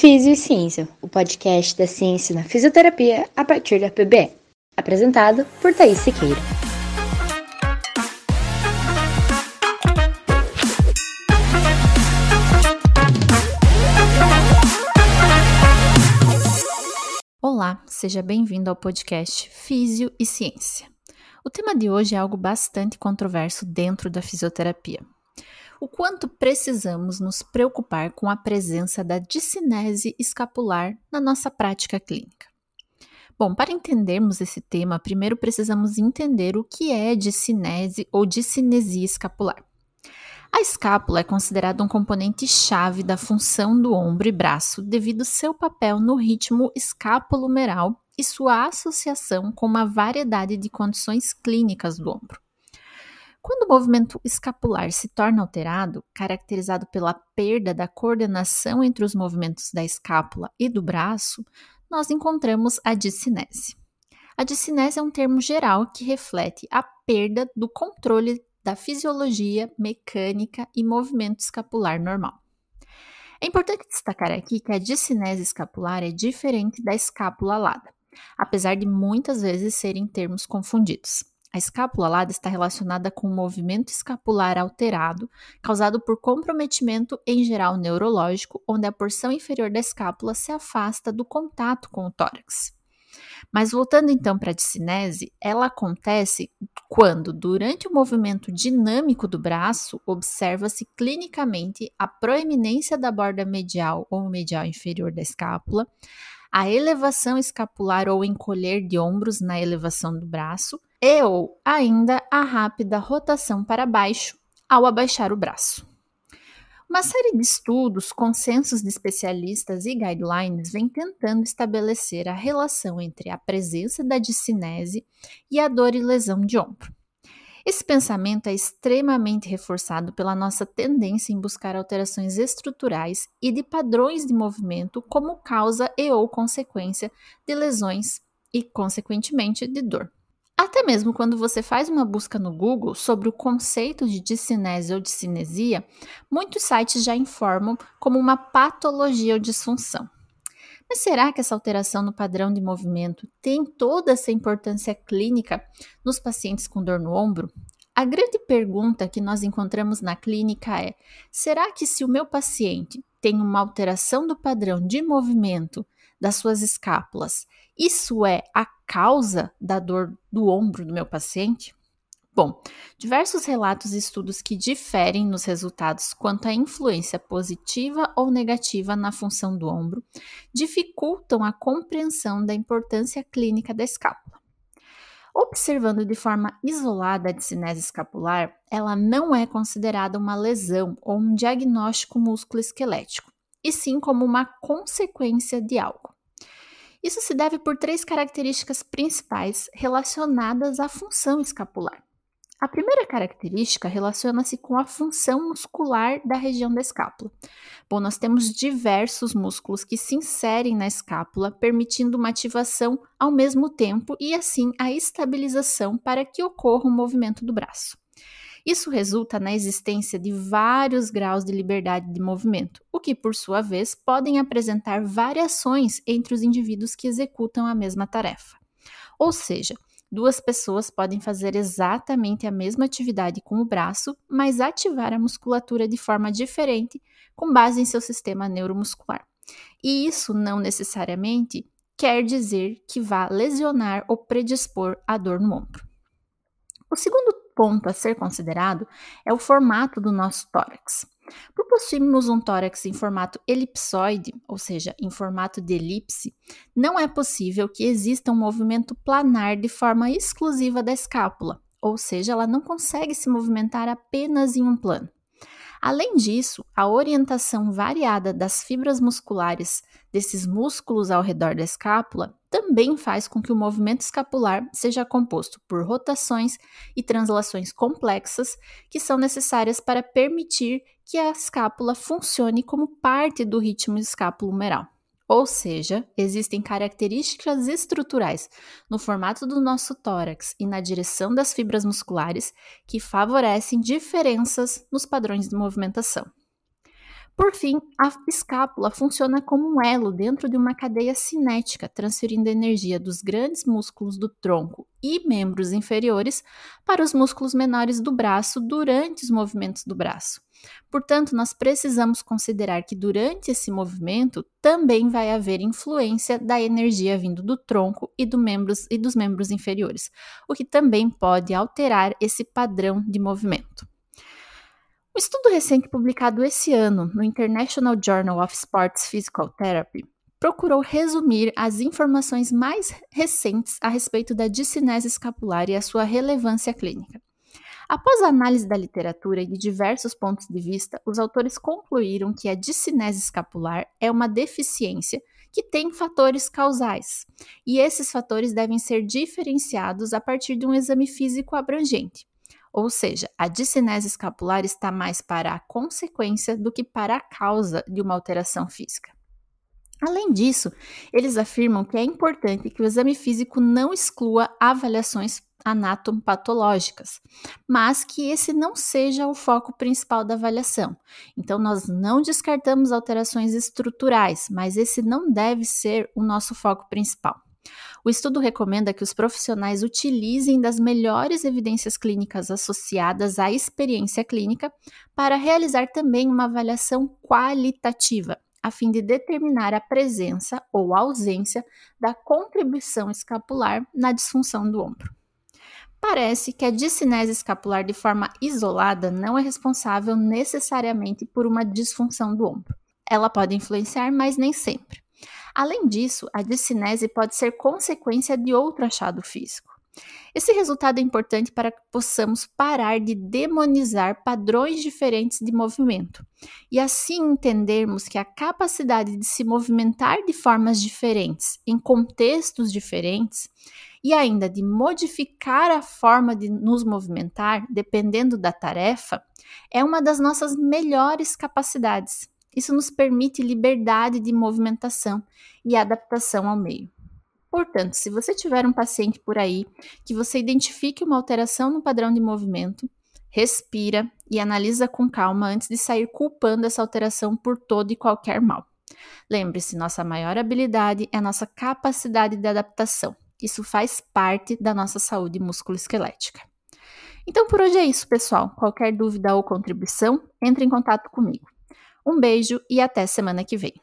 Físio e Ciência, o podcast da ciência na fisioterapia a partir da PBE. Apresentado por Thaís Siqueira. Olá, seja bem-vindo ao podcast Físio e Ciência. O tema de hoje é algo bastante controverso dentro da fisioterapia o quanto precisamos nos preocupar com a presença da discinese escapular na nossa prática clínica. Bom, para entendermos esse tema, primeiro precisamos entender o que é discinese ou discinesia escapular. A escápula é considerada um componente chave da função do ombro e braço devido ao seu papel no ritmo escapulomeral e sua associação com uma variedade de condições clínicas do ombro. Quando o movimento escapular se torna alterado, caracterizado pela perda da coordenação entre os movimentos da escápula e do braço, nós encontramos a discinese. A discinese é um termo geral que reflete a perda do controle da fisiologia, mecânica e movimento escapular normal. É importante destacar aqui que a discinese escapular é diferente da escápula alada, apesar de muitas vezes serem termos confundidos. A escápula alada está relacionada com o movimento escapular alterado, causado por comprometimento em geral neurológico, onde a porção inferior da escápula se afasta do contato com o tórax. Mas voltando então para a discinese, ela acontece quando, durante o movimento dinâmico do braço, observa-se clinicamente a proeminência da borda medial ou medial inferior da escápula, a elevação escapular ou encolher de ombros na elevação do braço, e ou ainda a rápida rotação para baixo ao abaixar o braço. Uma série de estudos, consensos de especialistas e guidelines vem tentando estabelecer a relação entre a presença da discinese e a dor e lesão de ombro. Esse pensamento é extremamente reforçado pela nossa tendência em buscar alterações estruturais e de padrões de movimento como causa e ou consequência de lesões e, consequentemente, de dor. Até mesmo quando você faz uma busca no Google sobre o conceito de discinese ou discinesia, muitos sites já informam como uma patologia ou disfunção. Mas será que essa alteração no padrão de movimento tem toda essa importância clínica nos pacientes com dor no ombro? A grande pergunta que nós encontramos na clínica é: será que se o meu paciente tem uma alteração do padrão de movimento das suas escápulas, isso é a causa da dor do ombro do meu paciente? Bom, diversos relatos e estudos que diferem nos resultados quanto à influência positiva ou negativa na função do ombro dificultam a compreensão da importância clínica da escápula. Observando de forma isolada a discinese escapular, ela não é considerada uma lesão ou um diagnóstico músculo-esquelético, e sim como uma consequência de algo. Isso se deve por três características principais relacionadas à função escapular. A primeira característica relaciona-se com a função muscular da região da escápula. Bom, nós temos diversos músculos que se inserem na escápula, permitindo uma ativação ao mesmo tempo e assim a estabilização para que ocorra o movimento do braço. Isso resulta na existência de vários graus de liberdade de movimento, o que, por sua vez, podem apresentar variações entre os indivíduos que executam a mesma tarefa. Ou seja, duas pessoas podem fazer exatamente a mesma atividade com o braço, mas ativar a musculatura de forma diferente com base em seu sistema neuromuscular. E isso não necessariamente quer dizer que vá lesionar ou predispor a dor no ombro. O segundo ponto a ser considerado é o formato do nosso tórax. Por possuirmos um tórax em formato elipsoide, ou seja, em formato de elipse, não é possível que exista um movimento planar de forma exclusiva da escápula, ou seja, ela não consegue se movimentar apenas em um plano. Além disso, a orientação variada das fibras musculares desses músculos ao redor da escápula também faz com que o movimento escapular seja composto por rotações e translações complexas que são necessárias para permitir que a escápula funcione como parte do ritmo escapulomeral. Ou seja, existem características estruturais no formato do nosso tórax e na direção das fibras musculares que favorecem diferenças nos padrões de movimentação. Por fim, a escápula funciona como um elo dentro de uma cadeia cinética, transferindo energia dos grandes músculos do tronco e membros inferiores para os músculos menores do braço durante os movimentos do braço. Portanto, nós precisamos considerar que durante esse movimento também vai haver influência da energia vindo do tronco e, do membros, e dos membros inferiores, o que também pode alterar esse padrão de movimento. Um estudo recente publicado esse ano no International Journal of Sports Physical Therapy procurou resumir as informações mais recentes a respeito da discinese escapular e a sua relevância clínica. Após a análise da literatura e de diversos pontos de vista, os autores concluíram que a discinese escapular é uma deficiência que tem fatores causais, e esses fatores devem ser diferenciados a partir de um exame físico abrangente. Ou seja, a discinese escapular está mais para a consequência do que para a causa de uma alteração física. Além disso, eles afirmam que é importante que o exame físico não exclua avaliações anatomopatológicas, mas que esse não seja o foco principal da avaliação. Então, nós não descartamos alterações estruturais, mas esse não deve ser o nosso foco principal. O estudo recomenda que os profissionais utilizem das melhores evidências clínicas associadas à experiência clínica para realizar também uma avaliação qualitativa, a fim de determinar a presença ou ausência da contribuição escapular na disfunção do ombro. Parece que a discinese escapular de forma isolada não é responsável necessariamente por uma disfunção do ombro. Ela pode influenciar, mas nem sempre. Além disso, a discinese pode ser consequência de outro achado físico. Esse resultado é importante para que possamos parar de demonizar padrões diferentes de movimento e assim entendermos que a capacidade de se movimentar de formas diferentes, em contextos diferentes, e ainda de modificar a forma de nos movimentar dependendo da tarefa, é uma das nossas melhores capacidades. Isso nos permite liberdade de movimentação e adaptação ao meio. Portanto, se você tiver um paciente por aí que você identifique uma alteração no padrão de movimento, respira e analisa com calma antes de sair culpando essa alteração por todo e qualquer mal. Lembre-se, nossa maior habilidade é a nossa capacidade de adaptação. Isso faz parte da nossa saúde musculoesquelética. Então por hoje é isso, pessoal. Qualquer dúvida ou contribuição, entre em contato comigo. Um beijo e até semana que vem.